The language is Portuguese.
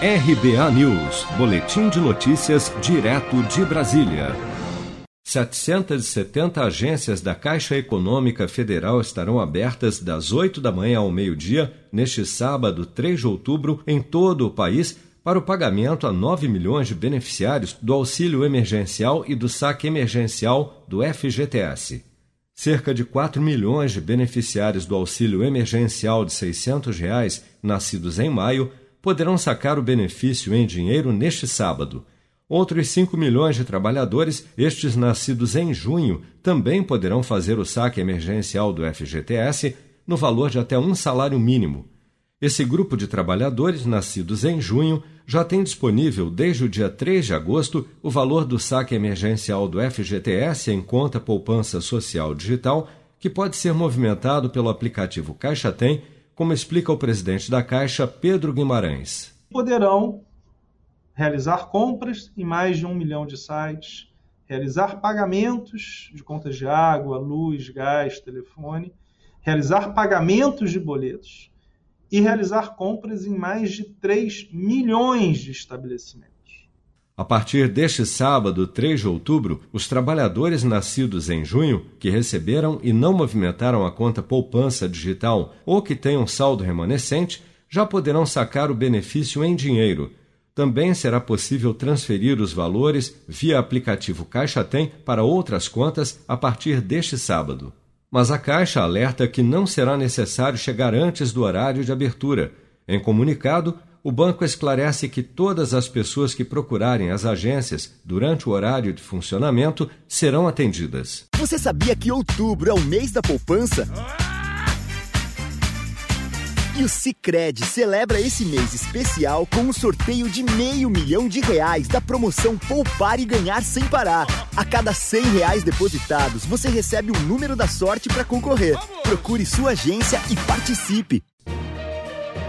RBA News, Boletim de Notícias, direto de Brasília. 770 agências da Caixa Econômica Federal estarão abertas das 8 da manhã ao meio-dia, neste sábado, 3 de outubro, em todo o país, para o pagamento a 9 milhões de beneficiários do auxílio emergencial e do saque emergencial do FGTS. Cerca de 4 milhões de beneficiários do auxílio emergencial de 600 reais, nascidos em maio, poderão sacar o benefício em dinheiro neste sábado. Outros 5 milhões de trabalhadores, estes nascidos em junho, também poderão fazer o saque emergencial do FGTS no valor de até um salário mínimo. Esse grupo de trabalhadores nascidos em junho já tem disponível desde o dia 3 de agosto o valor do saque emergencial do FGTS em conta poupança social digital, que pode ser movimentado pelo aplicativo Caixa Tem como explica o presidente da Caixa, Pedro Guimarães. Poderão realizar compras em mais de um milhão de sites, realizar pagamentos de contas de água, luz, gás, telefone, realizar pagamentos de boletos e realizar compras em mais de 3 milhões de estabelecimentos. A partir deste sábado, 3 de outubro, os trabalhadores nascidos em junho que receberam e não movimentaram a conta poupança digital ou que tenham saldo remanescente já poderão sacar o benefício em dinheiro. Também será possível transferir os valores via aplicativo Caixa Tem para outras contas a partir deste sábado. Mas a Caixa alerta que não será necessário chegar antes do horário de abertura. Em comunicado, o banco esclarece que todas as pessoas que procurarem as agências durante o horário de funcionamento serão atendidas. Você sabia que outubro é o mês da poupança? E o Cicred celebra esse mês especial com um sorteio de meio milhão de reais da promoção Poupar e Ganhar Sem Parar. A cada cem reais depositados, você recebe um número da sorte para concorrer. Procure sua agência e participe